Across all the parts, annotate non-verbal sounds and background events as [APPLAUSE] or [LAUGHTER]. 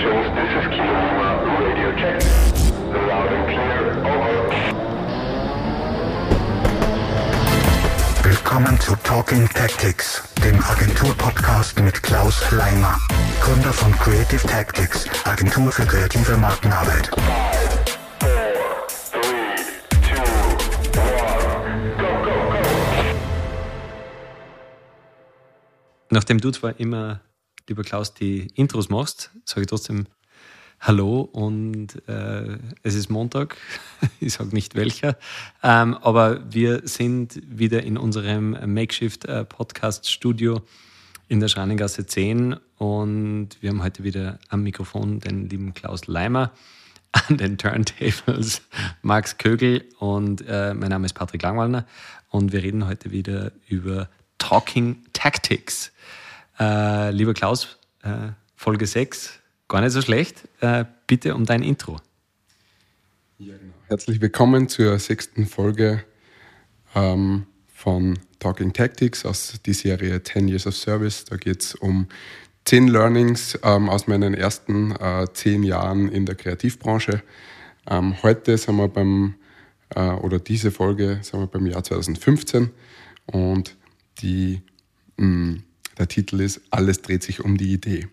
stations, this is Kilo Lima, radio check. Loud and clear, over. Willkommen zu Talking Tactics, dem Agentur-Podcast mit Klaus Leimer, Gründer von Creative Tactics, Agentur für kreative Markenarbeit. Four, three, two, one, go, go, go. Nachdem du zwar immer, lieber Klaus, die Intros machst, sage ich trotzdem Hallo und äh, es ist Montag, [LAUGHS] ich sage nicht welcher, ähm, aber wir sind wieder in unserem Makeshift-Podcast-Studio in der Schreiningasse 10 und wir haben heute wieder am Mikrofon den lieben Klaus Leimer, an den Turntables [LAUGHS] Max Kögel und äh, mein Name ist Patrick Langwallner und wir reden heute wieder über Talking Tactics. Äh, lieber Klaus, äh, Folge 6, gar nicht so schlecht. Äh, bitte um dein Intro. Ja, genau. Herzlich willkommen zur sechsten Folge ähm, von Talking Tactics aus der Serie 10 Years of Service. Da geht es um 10 Learnings ähm, aus meinen ersten äh, 10 Jahren in der Kreativbranche. Ähm, heute sind wir beim, äh, oder diese Folge sind wir beim Jahr 2015 und die, mh, der Titel ist Alles dreht sich um die Idee.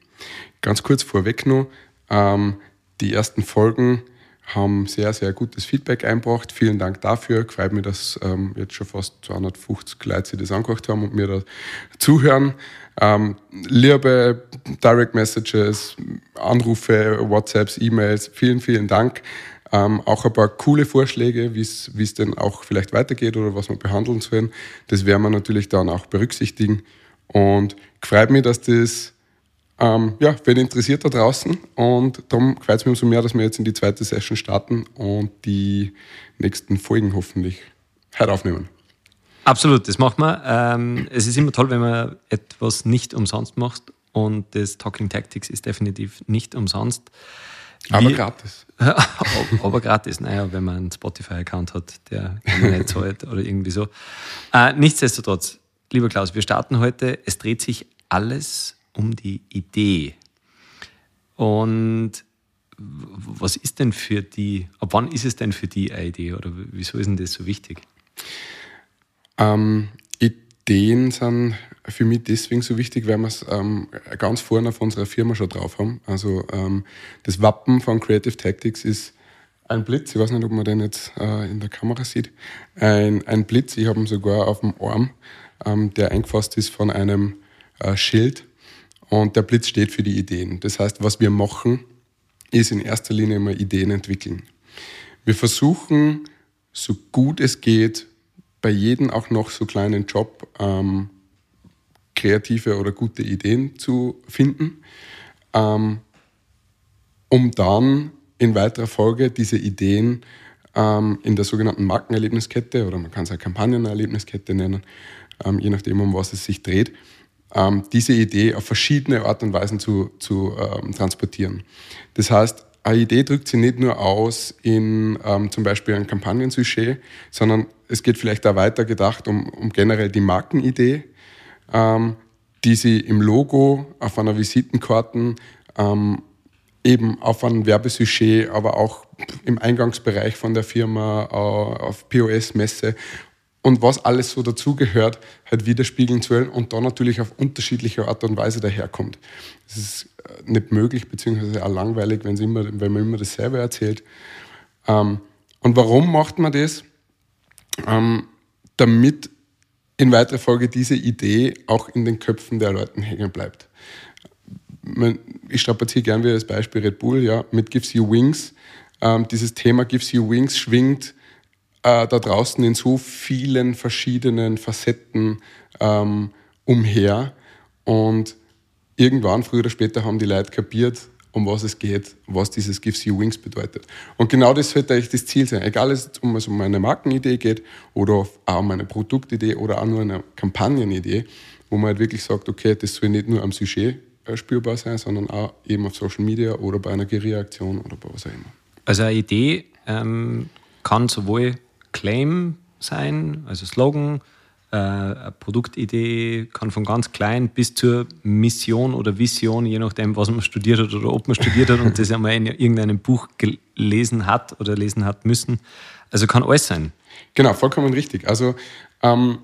Ganz kurz vorweg nur, ähm, die ersten Folgen haben sehr, sehr gutes Feedback eingebracht. Vielen Dank dafür. Freut mich, dass ähm, jetzt schon fast 250 Leute sich das angehört haben und mir da zuhören. Ähm, liebe Direct Messages, Anrufe, WhatsApps, E-Mails, vielen, vielen Dank. Ähm, auch ein paar coole Vorschläge, wie es denn auch vielleicht weitergeht oder was wir behandeln sollen. Das werden wir natürlich dann auch berücksichtigen. Und freut mich, dass das ähm, ja, wen interessiert da draußen und darum freut es mich umso mehr, dass wir jetzt in die zweite Session starten und die nächsten Folgen hoffentlich heute aufnehmen. Absolut, das macht man. Ähm, es ist immer toll, wenn man etwas nicht umsonst macht und das Talking Tactics ist definitiv nicht umsonst. Aber Wir- gratis. [LAUGHS] aber gratis, naja, wenn man einen Spotify-Account hat, der nicht zahlt oder irgendwie so. Äh, nichtsdestotrotz, lieber Klaus, wir starten heute. Es dreht sich alles um die Idee. Und was ist denn für die, ab wann ist es denn für die eine Idee oder wieso ist denn das so wichtig? Ähm, Ideen sind für mich deswegen so wichtig, weil wir es ähm, ganz vorne auf unserer Firma schon drauf haben. Also ähm, das Wappen von Creative Tactics ist ein Blitz. Ich weiß nicht, ob man den jetzt äh, in der Kamera sieht. Ein, ein Blitz, ich habe ihn sogar auf dem Arm, ähm, der eingefasst ist von einem äh, Schild. Und der Blitz steht für die Ideen. Das heißt, was wir machen, ist in erster Linie immer Ideen entwickeln. Wir versuchen, so gut es geht, bei jedem auch noch so kleinen Job ähm, kreative oder gute Ideen zu finden, ähm, um dann in weiterer Folge diese Ideen ähm, in der sogenannten Markenerlebniskette oder man kann es auch Kampagnenerlebniskette nennen, ähm, je nachdem, um was es sich dreht, ähm, diese Idee auf verschiedene Art und Weisen zu, zu ähm, transportieren. Das heißt, eine Idee drückt sich nicht nur aus in ähm, zum Beispiel ein Kampagnensujet, sondern es geht vielleicht auch weiter gedacht um, um generell die Markenidee, ähm, die sie im Logo, auf einer Visitenkarte, ähm, eben auf einem Werbesujet, aber auch im Eingangsbereich von der Firma, äh, auf POS-Messe und was alles so dazugehört, halt widerspiegeln zu wollen und dann natürlich auf unterschiedliche Art und Weise daherkommt. Das ist äh, nicht möglich, beziehungsweise auch langweilig, wenn, sie immer, wenn man immer dasselbe erzählt. Ähm, und warum macht man das? Ähm, damit in weiterer Folge diese Idee auch in den Köpfen der Leuten hängen bleibt. Ich strapaziere gern wieder das Beispiel Red Bull, ja, mit Gives You Wings. Ähm, dieses Thema Gives You Wings schwingt äh, da draußen in so vielen verschiedenen Facetten ähm, umher. Und irgendwann, früher oder später, haben die Leute kapiert, um was es geht, was dieses Gives You Wings bedeutet. Und genau das sollte eigentlich das Ziel sein. Egal, ob es um es um eine Markenidee geht oder auch um eine Produktidee oder auch nur eine Kampagnenidee, wo man halt wirklich sagt, okay, das soll nicht nur am Sujet äh, spürbar sein, sondern auch eben auf Social Media oder bei einer Guerilla-Aktion oder bei was auch immer. Also eine Idee ähm, kann sowohl Claim sein, also Slogan, Äh, eine Produktidee kann von ganz klein bis zur Mission oder Vision, je nachdem, was man studiert hat oder ob man studiert hat und das einmal in irgendeinem Buch gelesen hat oder lesen hat müssen. Also kann alles sein. Genau, vollkommen richtig. Also ähm,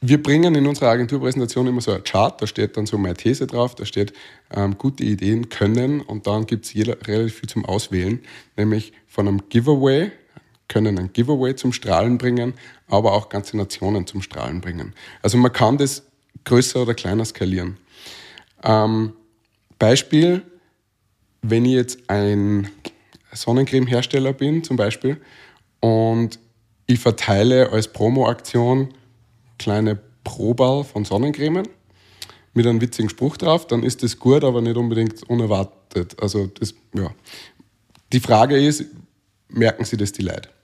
wir bringen in unserer Agenturpräsentation immer so ein Chart, da steht dann so meine These drauf, da steht ähm, gute Ideen können und dann gibt es relativ viel zum Auswählen, nämlich von einem Giveaway, können ein Giveaway zum Strahlen bringen, aber auch ganze Nationen zum Strahlen bringen. Also man kann das größer oder kleiner skalieren. Ähm, Beispiel, wenn ich jetzt ein Sonnencreme-Hersteller bin zum Beispiel und ich verteile als Promo-Aktion kleine Proball von Sonnencremen mit einem witzigen Spruch drauf, dann ist das gut, aber nicht unbedingt unerwartet. Also das, ja. Die Frage ist, merken Sie das die Leute?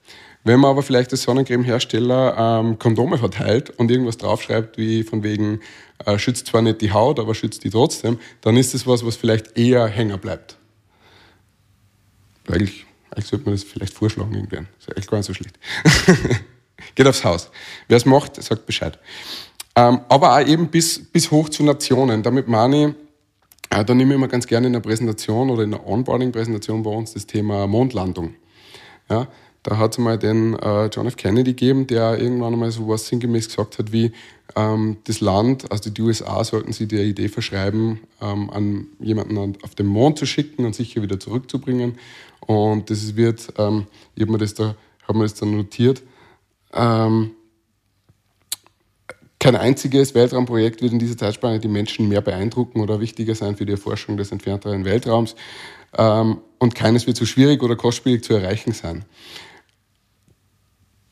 Wenn man aber vielleicht als Sonnencreme-Hersteller ähm, Kondome verteilt und irgendwas draufschreibt, wie von wegen, äh, schützt zwar nicht die Haut, aber schützt die trotzdem, dann ist das was, was vielleicht eher hängen bleibt. Eigentlich, eigentlich sollte man das vielleicht vorschlagen irgendwann. Ist echt gar nicht so schlecht. [LAUGHS] Geht aufs Haus. Wer es macht, sagt Bescheid. Ähm, aber auch eben bis, bis hoch zu Nationen. Damit meine ich, äh, da nehme ich immer ganz gerne in der Präsentation oder in der Onboarding-Präsentation bei uns das Thema Mondlandung. Ja, da hat es mal den äh, John F. Kennedy gegeben, der irgendwann einmal so was sinngemäß gesagt hat wie, ähm, das Land, also die USA, sollten sie der Idee verschreiben, ähm, an jemanden auf den Mond zu schicken und sicher wieder zurückzubringen. Und das wird, ähm, ich habe mir, das da, hab mir das dann notiert, ähm, kein einziges Weltraumprojekt wird in dieser Zeitspanne die Menschen mehr beeindrucken oder wichtiger sein für die Erforschung des entfernteren Weltraums. Ähm, und keines wird so schwierig oder kostspielig zu erreichen sein.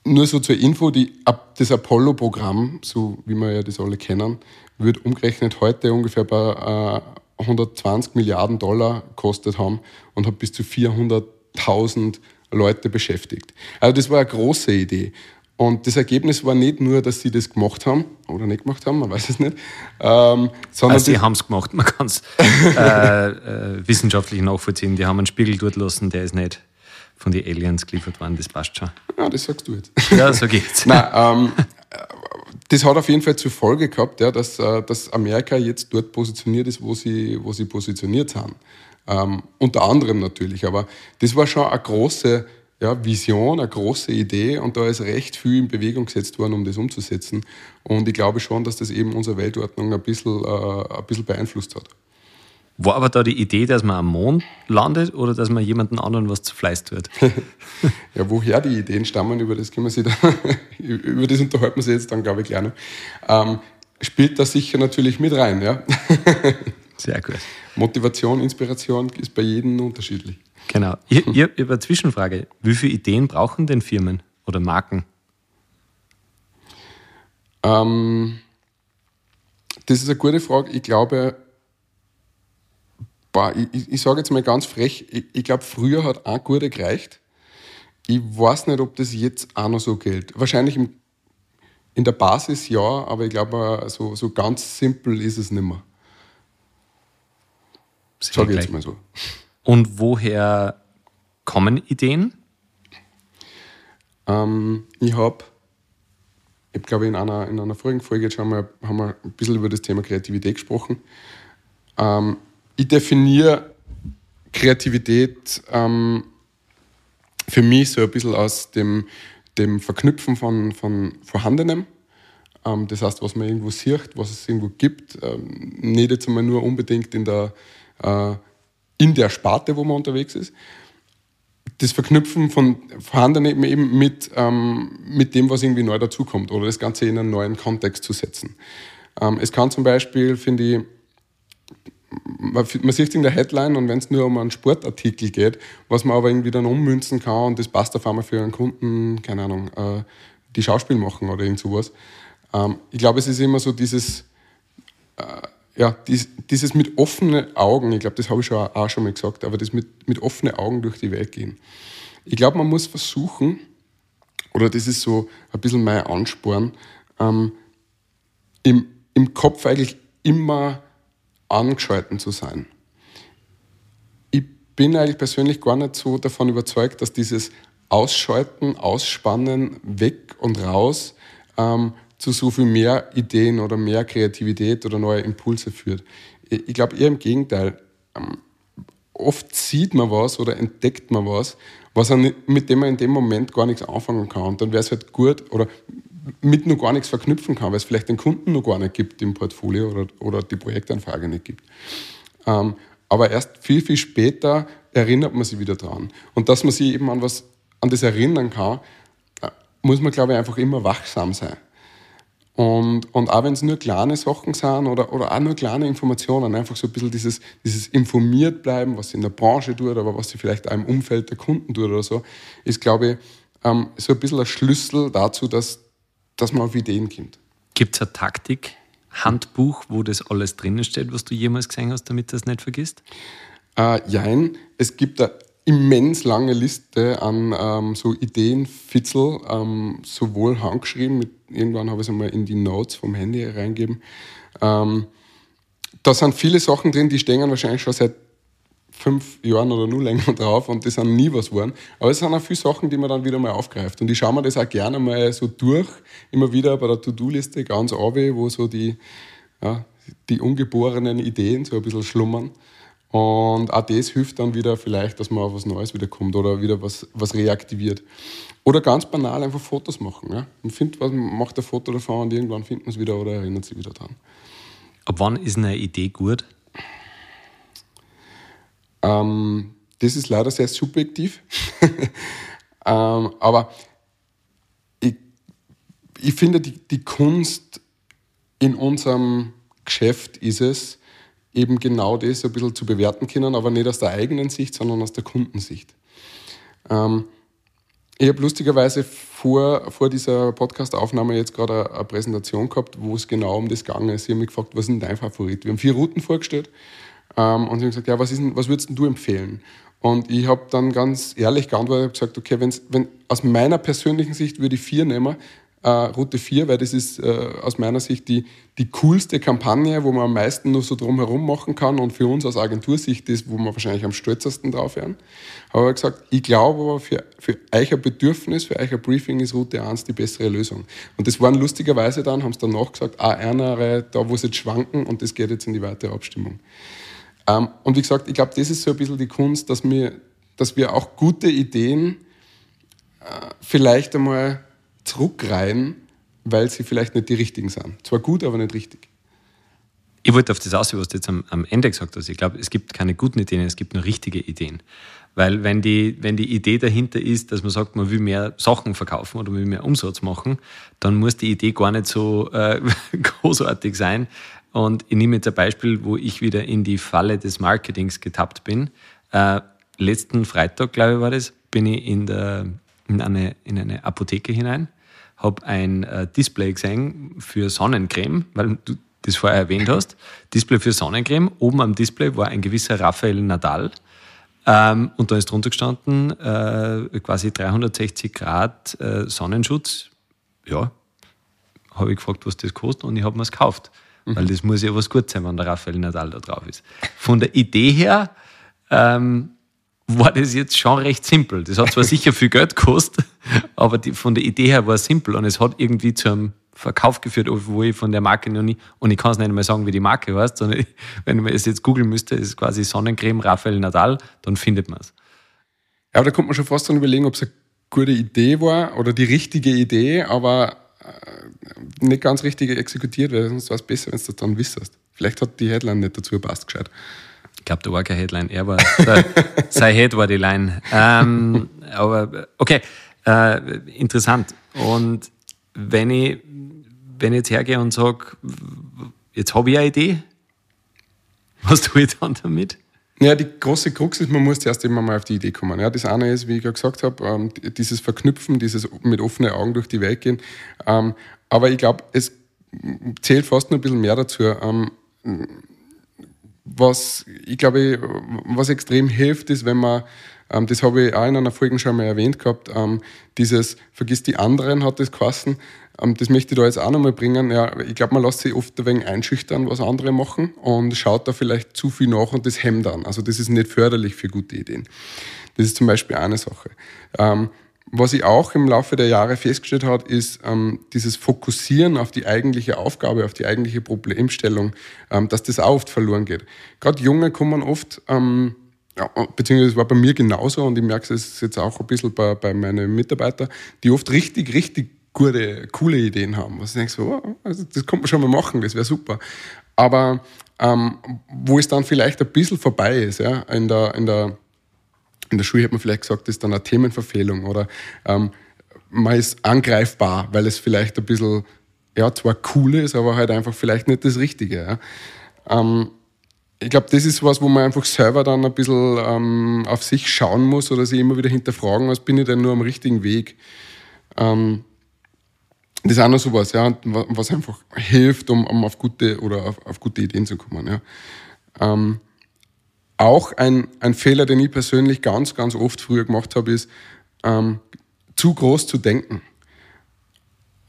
Nur so zur Info, die, das Apollo-Programm, so wie wir ja das alle kennen, wird umgerechnet heute ungefähr bei äh, 120 Milliarden Dollar kostet haben und hat bis zu 400.000 Leute beschäftigt. Also das war eine große Idee. Und das Ergebnis war nicht nur, dass sie das gemacht haben oder nicht gemacht haben, man weiß es nicht, ähm, sondern. Also sie haben es gemacht, man kann es äh, äh, wissenschaftlich nachvollziehen. Die haben einen Spiegel dort lassen, der ist nicht von den Aliens geliefert worden, das passt schon. Ja, das sagst du jetzt. Ja, so geht's. [LAUGHS] Nein, ähm, das hat auf jeden Fall zur Folge gehabt, ja, dass, äh, dass Amerika jetzt dort positioniert ist, wo sie, wo sie positioniert sind. Ähm, unter anderem natürlich, aber das war schon eine große ja, Vision, eine große Idee und da ist recht viel in Bewegung gesetzt worden, um das umzusetzen. Und ich glaube schon, dass das eben unsere Weltordnung ein bisschen, äh, ein bisschen beeinflusst hat. War aber da die Idee, dass man am Mond landet oder dass man jemanden anderen was zu Fleiß tut? [LAUGHS] ja, woher die Ideen stammen, über das können wir sich dann, [LAUGHS] über das unterhalten wir sich jetzt dann, glaube ich, gerne. Ähm, spielt da sicher natürlich mit rein, ja. [LAUGHS] Sehr gut. Motivation, Inspiration ist bei jedem unterschiedlich. Genau. Ich, ich habe eine Zwischenfrage. Wie viele Ideen brauchen denn Firmen oder Marken? Ähm, das ist eine gute Frage. Ich glaube, boah, ich, ich, ich sage jetzt mal ganz frech, ich, ich glaube, früher hat ein Gute gereicht. Ich weiß nicht, ob das jetzt auch noch so gilt. Wahrscheinlich im, in der Basis ja, aber ich glaube, so, so ganz simpel ist es nicht mehr. Sage ich jetzt mal so. Und woher kommen Ideen? Ähm, ich habe, ich glaube, in einer, in einer vorigen Folge jetzt haben wir, haben wir ein bisschen über das Thema Kreativität gesprochen. Ähm, ich definiere Kreativität ähm, für mich so ein bisschen aus dem, dem Verknüpfen von, von Vorhandenem. Ähm, das heißt, was man irgendwo sieht, was es irgendwo gibt, ähm, nicht jetzt einmal nur unbedingt in der äh, in der Sparte, wo man unterwegs ist. Das Verknüpfen von vorhandenen eben mit, ähm, mit dem, was irgendwie neu dazukommt oder das Ganze in einen neuen Kontext zu setzen. Ähm, es kann zum Beispiel, finde ich, man, man sieht es in der Headline und wenn es nur um einen Sportartikel geht, was man aber irgendwie dann ummünzen kann und das passt auf einmal für einen Kunden, keine Ahnung, äh, die Schauspiel machen oder irgend sowas. Ähm, ich glaube, es ist immer so dieses, äh, ja, dies, dieses mit offenen Augen, ich glaube, das habe ich schon, auch schon mal gesagt, aber das mit, mit offenen Augen durch die Welt gehen. Ich glaube, man muss versuchen, oder das ist so ein bisschen mein Ansporn, ähm, im, im Kopf eigentlich immer angeschalten zu sein. Ich bin eigentlich persönlich gar nicht so davon überzeugt, dass dieses Ausschalten, Ausspannen, weg und raus ähm, zu so viel mehr Ideen oder mehr Kreativität oder neue Impulse führt. Ich, glaube eher im Gegenteil. Ähm, oft sieht man was oder entdeckt man was, was er, mit dem man in dem Moment gar nichts anfangen kann. Und dann wäre es halt gut oder mit nur gar nichts verknüpfen kann, weil es vielleicht den Kunden noch gar nicht gibt im Portfolio oder, oder die Projektanfrage nicht gibt. Ähm, aber erst viel, viel später erinnert man sich wieder dran. Und dass man sich eben an was, an das erinnern kann, äh, muss man, glaube ich, einfach immer wachsam sein. Und, und auch wenn es nur kleine Sachen sind oder, oder auch nur kleine Informationen, einfach so ein bisschen dieses, dieses informiert bleiben, was sie in der Branche tut, aber was sie vielleicht auch im Umfeld der Kunden tut oder so, ist, glaube ich, ähm, so ein bisschen ein Schlüssel dazu, dass, dass man auf Ideen kommt. Gibt es eine Taktik, Handbuch, wo das alles drinnen steht, was du jemals gesehen hast, damit du das nicht vergisst? Äh, jein, es gibt eine immens lange Liste an ähm, so Ideenfitzel, ähm, sowohl handgeschrieben, mit, irgendwann habe ich es einmal in die Notes vom Handy reingegeben. Ähm, da sind viele Sachen drin, die stehen wahrscheinlich schon seit fünf Jahren oder nur länger [LAUGHS] drauf und das sind nie was geworden. Aber es sind auch viele Sachen, die man dann wieder mal aufgreift. Und ich schaue mir das auch gerne mal so durch, immer wieder bei der To-Do-Liste ganz runter, wo so die, ja, die ungeborenen Ideen so ein bisschen schlummern. Und auch das hilft dann wieder vielleicht, dass man auf was Neues wieder kommt oder wieder was, was reaktiviert. Oder ganz banal einfach Fotos machen. Ja? Man findet was, macht ein Foto davon und irgendwann findet man es wieder oder erinnert sich wieder dran. Ab wann ist eine Idee gut? Ähm, das ist leider sehr subjektiv. [LAUGHS] ähm, aber ich, ich finde, die, die Kunst in unserem Geschäft ist es, eben genau das ein bisschen zu bewerten können, aber nicht aus der eigenen Sicht, sondern aus der Kundensicht. Ähm, ich habe lustigerweise vor, vor dieser Podcast-Aufnahme jetzt gerade eine, Präsentation gehabt, wo es genau um das gegangen ist. Sie haben mich gefragt, was ist dein Favorit? Wir haben vier Routen vorgestellt ähm, und sie haben gesagt, ja, was, ist denn, was würdest du empfehlen? Und ich habe dann ganz ehrlich geantwortet und gesagt, okay, wenn's, wenn aus meiner persönlichen Sicht würde ich vier nehmen, äh, Route 4, weil das ist äh, aus meiner Sicht die, die coolste Kampagne, wo man am meisten nur so drumherum machen kann und für uns aus Agentursicht ist, wo wir wahrscheinlich am stolzesten drauf wären. Ich gesagt, ich glaube aber für, für ein Bedürfnis, für ein Briefing ist Route 1 die bessere Lösung. Und das waren lustigerweise dann, haben sie danach gesagt, ah, eine, da wo sie jetzt schwanken und das geht jetzt in die weitere Abstimmung. Ähm, und wie gesagt, ich glaube, das ist so ein bisschen die Kunst, dass wir, dass wir auch gute Ideen äh, vielleicht einmal zurückreihen, weil sie vielleicht nicht die richtigen sind. Zwar gut, aber nicht richtig. Ich wollte auf das aus, was du jetzt am, am Ende gesagt hast. Ich glaube, es gibt keine guten Ideen, es gibt nur richtige Ideen. Weil wenn die, wenn die Idee dahinter ist, dass man sagt, man will mehr Sachen verkaufen oder man will mehr Umsatz machen, dann muss die Idee gar nicht so äh, [LAUGHS] großartig sein. Und ich nehme jetzt ein Beispiel, wo ich wieder in die Falle des Marketings getappt bin. Äh, letzten Freitag, glaube ich, war das, bin ich in der in eine, in eine Apotheke hinein, habe ein äh, Display gesehen für Sonnencreme, weil du das vorher erwähnt [LAUGHS] hast. Display für Sonnencreme. Oben am Display war ein gewisser Raphael Nadal. Ähm, und da ist drunter gestanden, äh, quasi 360 Grad äh, Sonnenschutz. Ja, habe ich gefragt, was das kostet und ich habe mir es gekauft. Mhm. Weil das muss ja was gut sein, wenn der Raphael Nadal da drauf ist. Von der Idee her ähm, war das jetzt schon recht simpel. Das hat zwar [LAUGHS] sicher viel Geld gekostet, aber die, von der Idee her war es simpel und es hat irgendwie zu einem Verkauf geführt, wo ich von der Marke noch nie, und ich kann es nicht mal sagen, wie die Marke heißt, sondern ich, wenn man es jetzt googeln müsste, ist es quasi Sonnencreme Raphael Nadal, dann findet man es. Ja, aber da kommt man schon fast dann überlegen, ob es eine gute Idee war oder die richtige Idee, aber nicht ganz richtig exekutiert, weil sonst war es besser, wenn du das dann wissest. Vielleicht hat die Headline nicht dazu gepasst gescheit. Ich glaube, da war kein Headline, er war, der, [LAUGHS] sein Head war die Line. Ähm, aber okay, äh, interessant. Und wenn ich, wenn ich jetzt hergehe und sage, jetzt habe ich eine Idee, was tue ich dann damit? Ja, die große Krux ist, man muss erst immer mal auf die Idee kommen. Ja, das eine ist, wie ich gerade gesagt habe, ähm, dieses Verknüpfen, dieses mit offenen Augen durch die Welt gehen. Ähm, aber ich glaube, es zählt fast noch ein bisschen mehr dazu. Ähm, was ich glaube, was extrem hilft, ist, wenn man, ähm, das habe ich auch in einer Folge schon mal erwähnt gehabt, ähm, dieses Vergiss die anderen hat das geheißen. Ähm, das möchte ich da jetzt auch nochmal bringen. Ja, ich glaube, man lässt sich oft ein wenig einschüchtern, was andere machen und schaut da vielleicht zu viel nach und das hemmt dann. Also das ist nicht förderlich für gute Ideen. Das ist zum Beispiel eine Sache. Ähm, was ich auch im Laufe der Jahre festgestellt habe, ist ähm, dieses Fokussieren auf die eigentliche Aufgabe, auf die eigentliche Problemstellung, ähm, dass das auch oft verloren geht. Gerade Junge kommen oft, ähm, ja, beziehungsweise war bei mir genauso und ich merke es jetzt auch ein bisschen bei, bei meinen Mitarbeitern, die oft richtig, richtig gute, coole Ideen haben. Was ich denke, so, oh, also das kann man schon mal machen, das wäre super. Aber ähm, wo es dann vielleicht ein bisschen vorbei ist, ja, in der, in der in der Schule hat man vielleicht gesagt, das ist dann eine Themenverfehlung oder ähm, man ist angreifbar, weil es vielleicht ein bisschen, ja, zwar cool ist, aber halt einfach vielleicht nicht das Richtige. Ja. Ähm, ich glaube, das ist was, wo man einfach selber dann ein bisschen ähm, auf sich schauen muss oder sich immer wieder hinterfragen muss, bin ich denn nur am richtigen Weg? Ähm, das ist auch noch sowas, ja, was einfach hilft, um, um auf gute oder auf, auf, gute Ideen zu kommen. Ja. Ähm, auch ein, ein Fehler, den ich persönlich ganz, ganz oft früher gemacht habe, ist, ähm, zu groß zu denken.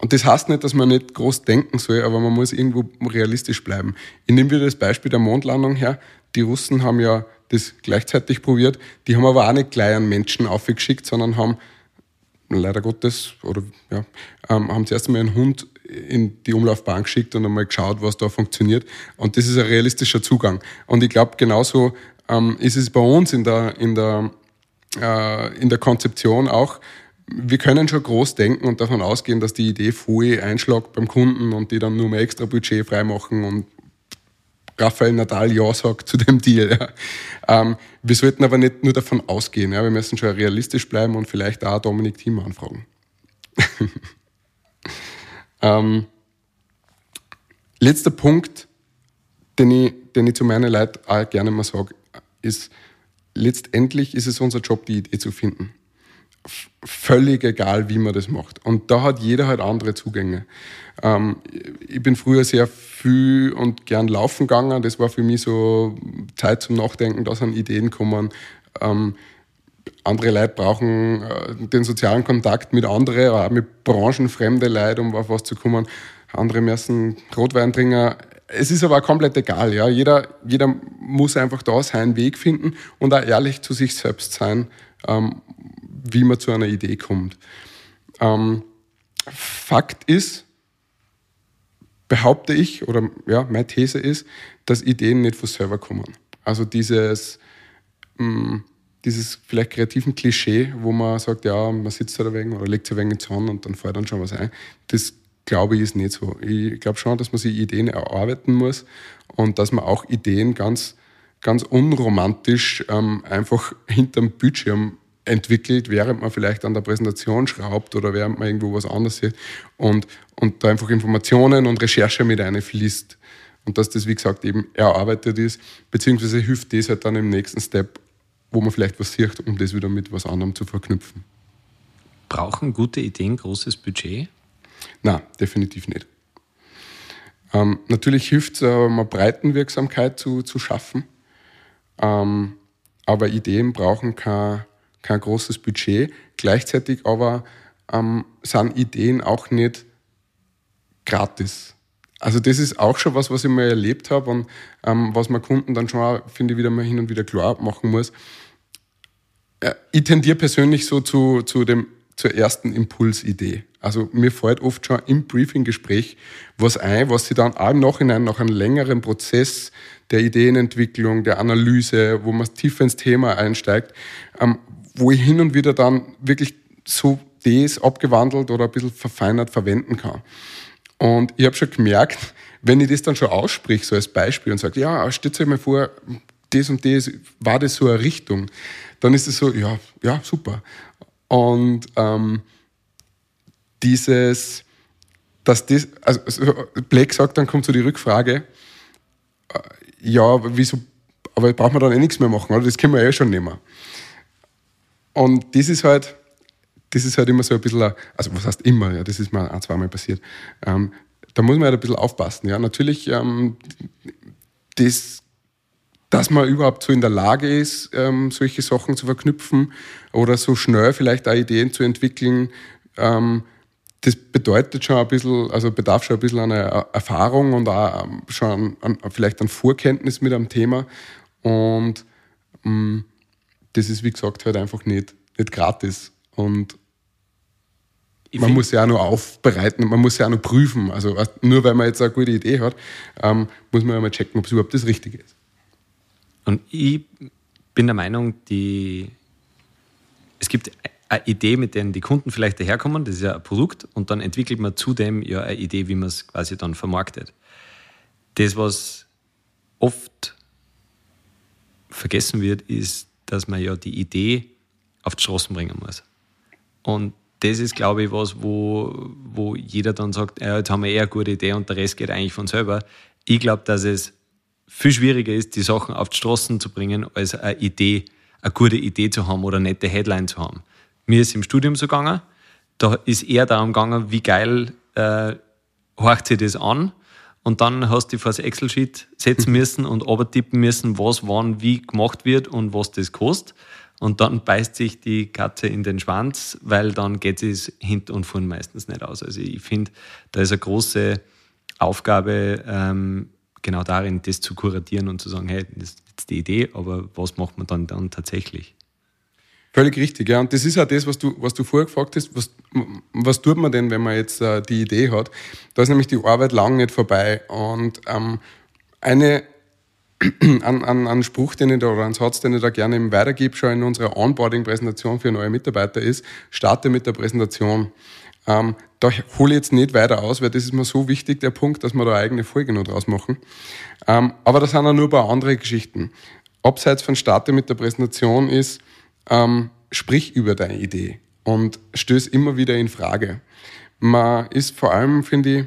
Und das heißt nicht, dass man nicht groß denken soll, aber man muss irgendwo realistisch bleiben. Ich nehme wieder das Beispiel der Mondlandung her. Die Russen haben ja das gleichzeitig probiert. Die haben aber auch nicht gleich einen Menschen aufgeschickt, sondern haben leider Gottes, oder ja, ähm, haben zuerst einmal einen Hund in die Umlaufbahn geschickt und einmal geschaut, was da funktioniert. Und das ist ein realistischer Zugang. Und ich glaube, genauso ähm, ist es bei uns in der, in der, äh, in der Konzeption auch, wir können schon groß denken und davon ausgehen, dass die Idee voll einschlägt beim Kunden und die dann nur mehr extra Budget freimachen und Rafael Nadal Ja sagt zu dem Deal. Ja. Ähm, wir sollten aber nicht nur davon ausgehen. Ja. Wir müssen schon realistisch bleiben und vielleicht auch Dominik Thiem anfragen. [LAUGHS] ähm, letzter Punkt, den ich, den ich zu meinen Leuten auch gerne mal sage ist, letztendlich ist es unser Job, die Idee zu finden. Völlig egal, wie man das macht. Und da hat jeder halt andere Zugänge. Ähm, ich bin früher sehr viel und gern laufen gegangen. Das war für mich so Zeit zum Nachdenken, da sind Ideen kommen. Ähm, andere Leute brauchen äh, den sozialen Kontakt mit anderen, auch mit branchenfremden Leuten, um auf was zu kommen. Andere müssen Rotwein trinken es ist aber komplett egal. Ja? Jeder, jeder muss einfach da seinen Weg finden und auch ehrlich zu sich selbst sein, ähm, wie man zu einer Idee kommt. Ähm, Fakt ist, behaupte ich, oder ja, meine These ist, dass Ideen nicht von selber kommen. Also dieses, mh, mm, dieses vielleicht kreativen Klischee, wo man sagt, ja, man sitzt da wegen oder legt sich wenig ins Hand und dann fällt dann schon was ein, das glaube ich, ist nicht so. Ich glaube schon, dass man sich Ideen erarbeiten muss und dass man auch Ideen ganz, ganz unromantisch ähm, einfach hinterm Bildschirm entwickelt, während man vielleicht an der Präsentation schraubt oder während man irgendwo was anderes sieht und, und da einfach Informationen und Recherche mit einfließt. Und dass das, wie gesagt, eben erarbeitet ist, beziehungsweise hilft das halt dann im nächsten Step, wo man vielleicht was sieht, um das wieder mit was anderem zu verknüpfen. Brauchen gute Ideen großes Budget? Na, definitiv nicht. Ähm, natürlich hilft es, äh, eine Breitenwirksamkeit zu, zu schaffen, ähm, aber Ideen brauchen kein, kein großes Budget. Gleichzeitig aber ähm, sind Ideen auch nicht gratis. Also das ist auch schon was, was ich mal erlebt habe und ähm, was man Kunden dann schon, finde ich, wieder mal hin und wieder klar machen muss. Äh, ich tendiere persönlich so zu, zu dem zur ersten Impulsidee. Also mir fällt oft schon im Briefinggespräch was ein, was sie dann auch im Nachhinein nach einem längeren Prozess der Ideenentwicklung, der Analyse, wo man tiefer ins Thema einsteigt, ähm, wo ich hin und wieder dann wirklich so das abgewandelt oder ein bisschen verfeinert verwenden kann. Und ich habe schon gemerkt, wenn ich das dann schon aussprich, so als Beispiel und sage, ja, stellt euch mal vor, das und das, war das so eine Richtung, dann ist es so, ja, ja, super. Und ähm, dieses, dass das, also Blake sagt, dann kommt so die Rückfrage, äh, ja, wieso, aber braucht man dann eh nichts mehr machen, oder? Das können wir eh schon nehmen. Und das ist halt, das ist halt immer so ein bisschen, also was heißt immer, ja, das ist mir ein, zweimal passiert. Ähm, da muss man halt ein bisschen aufpassen. Ja, natürlich, ähm, das dass man überhaupt so in der Lage ist, ähm, solche Sachen zu verknüpfen oder so schnell vielleicht auch Ideen zu entwickeln, ähm, das bedeutet schon ein bisschen, also bedarf schon ein bisschen einer Erfahrung und auch ähm, schon an, vielleicht an Vorkenntnis mit einem Thema. Und ähm, das ist, wie gesagt, halt einfach nicht, nicht gratis. Und Ich man muss ja auch noch aufbereiten, man muss ja auch noch prüfen. Also nur weil man jetzt eine gute Idee hat, ähm, muss man ja mal checken, ob es überhaupt das Richtige ist. Und ich bin der Meinung, die, es gibt eine Idee, mit der die Kunden vielleicht daherkommen, das ist ja ein Produkt, und dann entwickelt man zudem ja eine Idee, wie man es quasi dann vermarktet. Das, was oft vergessen wird, ist, dass man ja die Idee auf die Straßen bringen muss. Und das ist, glaube ich, was, wo, wo jeder dann sagt, ja, jetzt haben wir eher eine gute Idee und der Rest geht eigentlich von selber. Ich glaube, dass es viel schwieriger ist, die Sachen auf die Straßen zu bringen, als eine Idee, eine gute Idee zu haben oder eine nette Headline zu haben. Mir ist im Studium so gegangen, da ist eher darum gegangen, wie geil äh, horcht sich das an. Und dann hast du vor das Excel-Sheet setzen [LAUGHS] müssen und tippen müssen, was wann wie gemacht wird und was das kostet. Und dann beißt sich die Katze in den Schwanz, weil dann geht es hinten und vorn meistens nicht aus. Also ich finde, da ist eine große Aufgabe ähm, genau darin, das zu kuratieren und zu sagen, hey, das die Idee, aber was macht man dann, dann tatsächlich? Völlig richtig, ja. Und das ist auch das, was du, was du vorher gefragt hast, was, was tut man denn, wenn man jetzt äh, die Idee hat? Da ist nämlich die Arbeit lang nicht vorbei. Und ähm, eine, [CLEARS THROAT] an, an, an Spruch, den ich da, oder einen Satz, den ich da gerne weitergebe, schon in unserer Onboarding-Präsentation für neue Mitarbeiter ist, starte mit der Präsentation. Ähm, da hole ich jetzt nicht weiter aus, weil das ist mir so wichtig, der Punkt, dass wir da eine eigene Folge noch draus machen. Ähm, aber das sind auch nur ein paar andere Geschichten. Abseits von Starte mit der Präsentation ist, ähm, sprich über deine Idee und stöß immer wieder in Frage. Man ist vor allem, finde ich,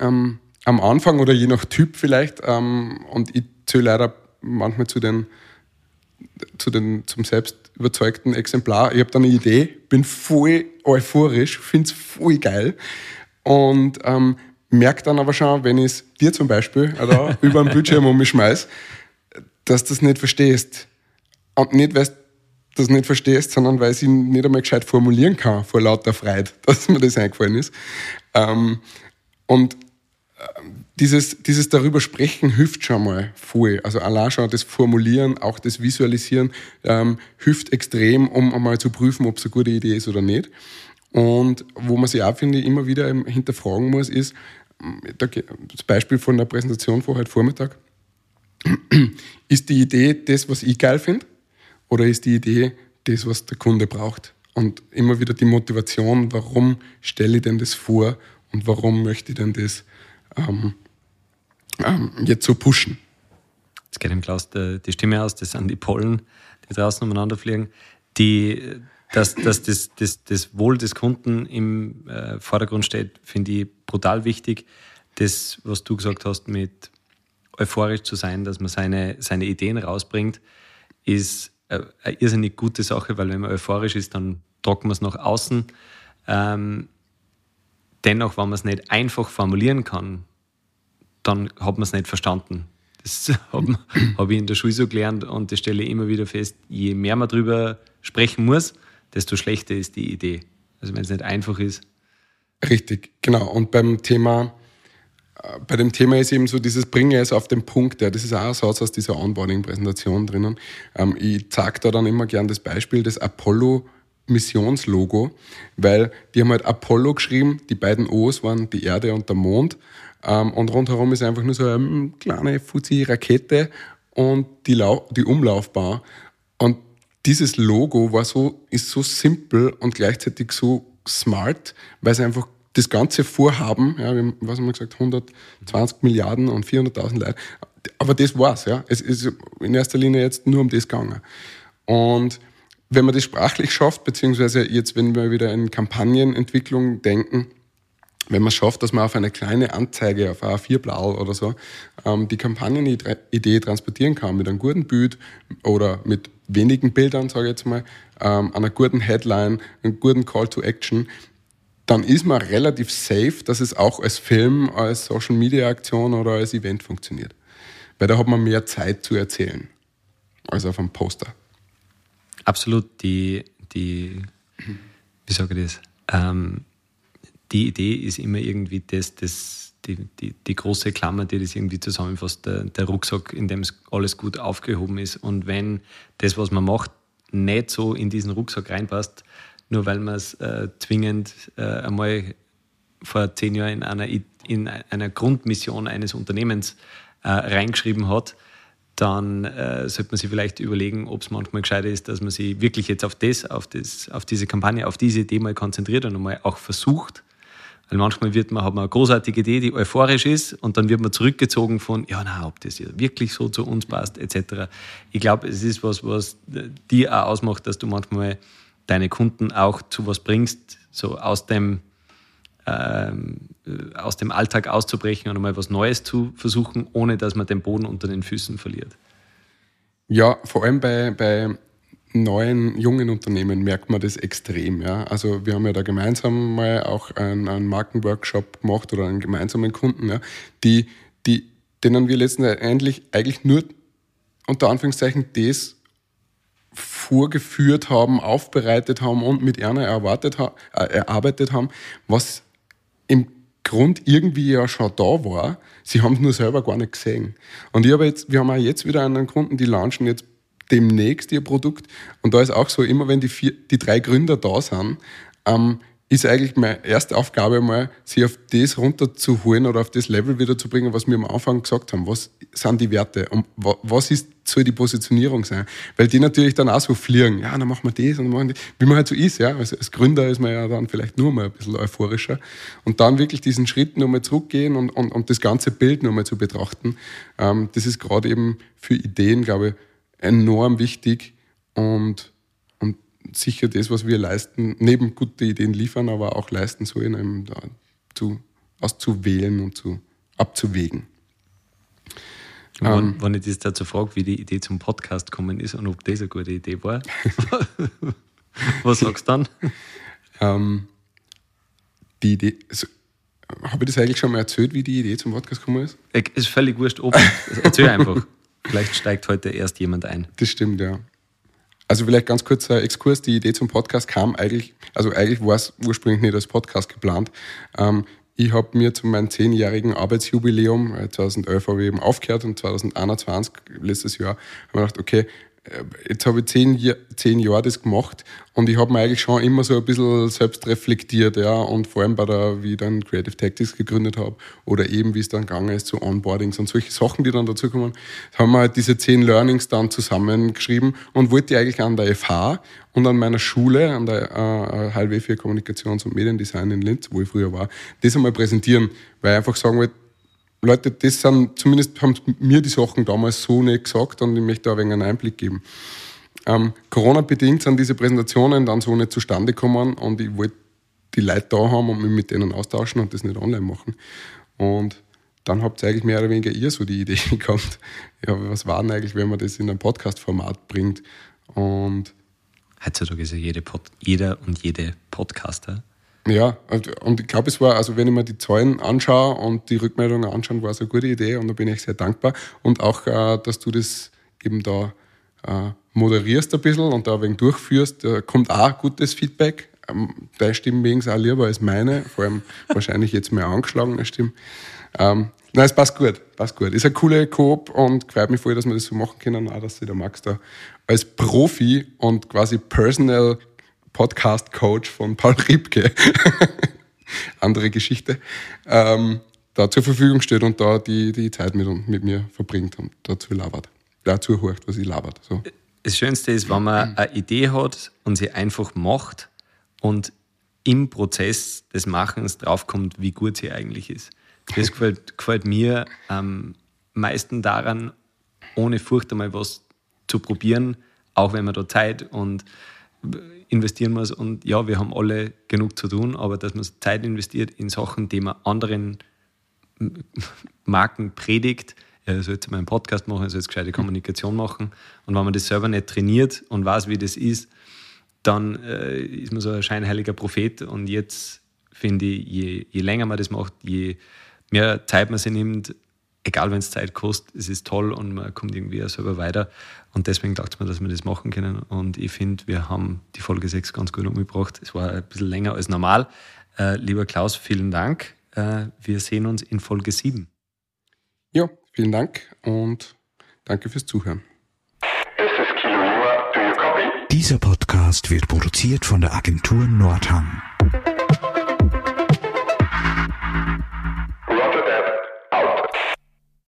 ähm, am Anfang oder je nach Typ vielleicht, ähm, und ich zähle leider manchmal zu den, zu den zum selbst überzeugten Exemplar. Ich habe da eine Idee, bin voll euphorisch, finde es voll geil und ähm, merke dann aber schon, wenn ich es dir zum Beispiel oder, [LAUGHS] über den Bildschirm um mich schmeiß, dass du das nicht verstehst. Und nicht, weil du das nicht verstehst, sondern weil ich nicht einmal gescheit formulieren kann vor lauter Freude, [LAUGHS] dass mir das eingefallen ist. Ähm, und dieses, dieses darüber sprechen hilft schon mal voll. Also allein schon das Formulieren, auch das Visualisieren ähm, hilft extrem, um einmal zu prüfen, ob es eine gute Idee ist oder nicht. Und wo man sich auch, finde ich, immer wieder hinterfragen muss, ist, das Beispiel von der Präsentation vor heute Vormittag, [CLEARS THROAT] ist die Idee das, was ich geil finde? Oder ist die Idee das, was der Kunde braucht? Und immer wieder die Motivation, warum stelle ich denn das vor und warum möchte ich denn das ähm, ähm, jetzt so pushen? Jetzt geht dem Klaus die, Stimme aus, das sind die Pollen, die draußen umeinander fliegen. Die, dass, dass das, das, das Wohl des Kunden im äh, Vordergrund steht, finde ich brutal wichtig. Das, was du gesagt hast, mit euphorisch zu sein, dass man seine, seine Ideen rausbringt, ist äh, eine irrsinnig gute Sache, weil wenn man euphorisch ist, dann trocken wir es nach außen. Ähm, dennoch, wenn man es nicht einfach formulieren kann, dann hat man es nicht verstanden. Das [LAUGHS] habe hab ich in der Schule so gelernt und das stelle ich immer wieder fest. Je mehr man darüber sprechen muss, desto schlechter ist die Idee. Also wenn es nicht einfach ist. Richtig, genau. Und beim Thema, äh, bei dem Thema ist eben so dieses Bringe es auf den Punkt, ja, das ist auch ein Satz aus dieser Onboarding-Präsentation drinnen. Ähm, ich zeige da dann immer gern das Beispiel des Apollo Missionslogo, weil die haben halt Apollo geschrieben, die beiden O's waren die Erde und der Mond und rundherum ist einfach nur so eine mm, kleine Fuzzi-Rakete und die, Lau die Umlaufbahn und dieses Logo war so, ist so simpel und gleichzeitig so smart, weil es einfach das ganze Vorhaben, ja, was haben wir gesagt, 120 Milliarden und 400.000 Leute, aber das war's, ja. Es ist in erster Linie jetzt nur um das gegangen. Und wenn man das sprachlich schafft, beziehungsweise jetzt, wenn wir wieder in Kampagnenentwicklung denken, wenn man es schafft, dass man auf eine kleine Anzeige, auf ein A4-Blau oder so, ähm, die Kampagnenidee transportieren kann mit einem guten Bild oder mit wenigen Bildern, sage ich jetzt mal, ähm, einer guten Headline, einem guten Call to Action, dann ist man relativ safe, dass es auch als Film, als Social-Media-Aktion oder als Event funktioniert. Weil da hat man mehr Zeit zu erzählen als auf einem Poster. Absolut die, die wie sage ich das? Ähm, die Idee ist immer irgendwie das, das, die, die, die große Klammer, die das irgendwie zusammenfasst, der, der Rucksack, in dem es alles gut aufgehoben ist. Und wenn das, was man macht, nicht so in diesen Rucksack reinpasst, nur weil man es äh, zwingend äh, einmal vor zehn Jahren in einer, in einer Grundmission eines Unternehmens äh, reingeschrieben hat, dann äh, sollte man sich vielleicht überlegen, ob es manchmal gescheiter ist, dass man sich wirklich jetzt auf das, auf das, auf diese Kampagne, auf diese Idee mal konzentriert und einmal auch versucht. Weil manchmal wird man, hat man eine großartige Idee, die euphorisch ist, und dann wird man zurückgezogen von, ja, na, ob das wirklich so zu uns passt, etc. Ich glaube, es ist was, was dir auch ausmacht, dass du manchmal deine Kunden auch zu was bringst, so aus dem, ähm, aus dem Alltag auszubrechen und einmal was Neues zu versuchen, ohne dass man den Boden unter den Füßen verliert. Ja, vor allem bei, bei neuen, jungen Unternehmen merkt man das extrem. Ja? Also wir haben ja da gemeinsam mal auch einen, einen Markenworkshop gemacht oder einen gemeinsamen Kunden, ja? die, die, denen wir letztendlich eigentlich nur unter Anführungszeichen das vorgeführt haben, aufbereitet haben und mit einer erwartet, äh, erarbeitet haben, was im Grund irgendwie ja schon da war. Sie haben es nur selber gar nicht gesehen. Und ich habe jetzt, wir haben auch jetzt wieder einen Kunden, die launchen jetzt demnächst ihr Produkt. Und da ist auch so, immer wenn die, vier, die drei Gründer da sind, ähm, ist eigentlich meine erste Aufgabe mal, sie auf das runterzuholen oder auf das Level wieder zu bringen, was wir am Anfang gesagt haben. Was sind die Werte und was ist, soll die Positionierung sein? Weil die natürlich dann auch so fliegen. Ja, dann machen wir das und dann machen die, wie man halt so ist, ja. Also als Gründer ist man ja dann vielleicht nur mal ein bisschen euphorischer. Und dann wirklich diesen Schritt nochmal zurückgehen und, und, und das ganze Bild nochmal zu betrachten. Ähm, das ist gerade eben für Ideen, glaube ich, enorm wichtig und, und sicher das, was wir leisten, neben gute Ideen liefern, aber auch leisten sollen, einem da zu, auszuwählen und zu, abzuwägen. Ähm, wenn, wenn ich das dazu frage, wie die Idee zum Podcast gekommen ist und ob das eine gute Idee war, [LAUGHS] was sagst du dann? Ähm, die Idee, also, habe ich das eigentlich schon mal erzählt, wie die Idee zum Podcast gekommen ist? Es ist völlig wurscht, ob. Erzähl einfach. Vielleicht steigt heute erst jemand ein. Das stimmt, ja. Also vielleicht ganz kurzer Exkurs. Die Idee zum Podcast kam eigentlich, also eigentlich war es ursprünglich nicht als Podcast geplant. Ähm, ich habe mir zu meinem zehnjährigen Arbeitsjubiläum, 2011 habe ich eben aufgehört und 2021, letztes Jahr, habe ich gedacht, okay, äh, jetzt habe ich zehn, zehn Jahre das gemacht und ich habe mir eigentlich schon immer so ein bisschen selbst reflektiert, ja, und vor allem bei der, wie ich dann Creative Tactics gegründet habe oder eben wie es dann gegangen ist zu Onboardings und solche Sachen, die dann dazu kommen, haben wir halt diese zehn Learnings dann zusammengeschrieben und wollte eigentlich an der FH und an meiner Schule, an der äh, HLW für Kommunikations- und Mediendesign in Linz, wo ich früher war, das einmal präsentieren, weil ich einfach sagen wollte, Leute, das sind, zumindest haben mir die Sachen damals so nicht gesagt und ich möchte da ein wenig einen Einblick geben. Ähm, Corona-bedingt sind diese Präsentationen dann so nicht zustande gekommen und ich wollte die Leute da haben und mich mit denen austauschen und das nicht online machen. Und dann habt ihr eigentlich mehr oder weniger ihr so die Idee [LAUGHS] gehabt, ja, was war denn eigentlich, wenn man das in ein Podcast-Format bringt? Und Heutzutage ist ja jede Pod jeder und jede Podcaster ja, und ich glaube, es war, also wenn ich mir die Zahlen anschaue und die Rückmeldungen anschaue, war es eine gute Idee und da bin ich sehr dankbar. Und auch, äh, dass du das eben da äh, moderierst ein bisschen und da ein wenig durchführst, da kommt auch gutes Feedback. Ähm, deine Stimme wegen auch lieber als meine, vor allem [LAUGHS] wahrscheinlich jetzt mehr angeschlagene Stimme. Ähm, nein, es passt gut, passt gut. Ist eine coole Coop und freut mich voll, dass wir das so machen können, auch dass sich der Max da als Profi und quasi Personal Podcast-Coach von Paul Riebke, [LAUGHS] andere Geschichte, ähm, da zur Verfügung steht und da die, die Zeit mit, mit mir verbringt und dazu labert. Dazu hört, was ich labert. So. Das Schönste ist, wenn man eine Idee hat und sie einfach macht und im Prozess des Machens draufkommt, wie gut sie eigentlich ist. Das gefällt, gefällt mir am meisten daran, ohne Furcht einmal was zu probieren, auch wenn man da Zeit und investieren muss. Und ja, wir haben alle genug zu tun, aber dass man Zeit investiert in Sachen, die man anderen Marken predigt, er soll jetzt mal einen Podcast machen, er soll jetzt gescheite Kommunikation machen. Und wenn man das selber nicht trainiert und weiß, wie das ist, dann äh, ist man so ein scheinheiliger Prophet. Und jetzt finde ich, je, je länger man das macht, je mehr Zeit man sich nimmt, egal wenn es Zeit kostet, es ist toll und man kommt irgendwie auch selber weiter. Und deswegen dachte man, dass wir das machen können. Und ich finde, wir haben die Folge 6 ganz gut umgebracht. Es war ein bisschen länger als normal. Äh, lieber Klaus, vielen Dank. Äh, wir sehen uns in Folge 7. Ja, vielen Dank und danke fürs Zuhören. Dieser Podcast wird produziert von der Agentur Nordhang.